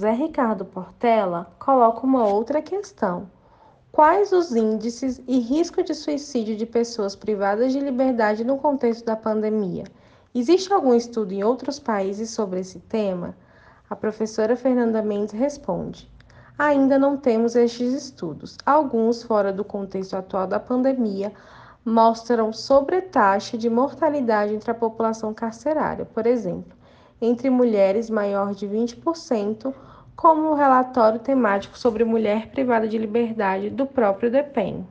Zé Ricardo Portela coloca uma outra questão. Quais os índices e risco de suicídio de pessoas privadas de liberdade no contexto da pandemia? Existe algum estudo em outros países sobre esse tema? A professora Fernanda Mendes responde: Ainda não temos estes estudos. Alguns, fora do contexto atual da pandemia, mostram sobretaxa de mortalidade entre a população carcerária, por exemplo, entre mulheres maior de 20%, como o relatório temático sobre mulher privada de liberdade do próprio DEPEN.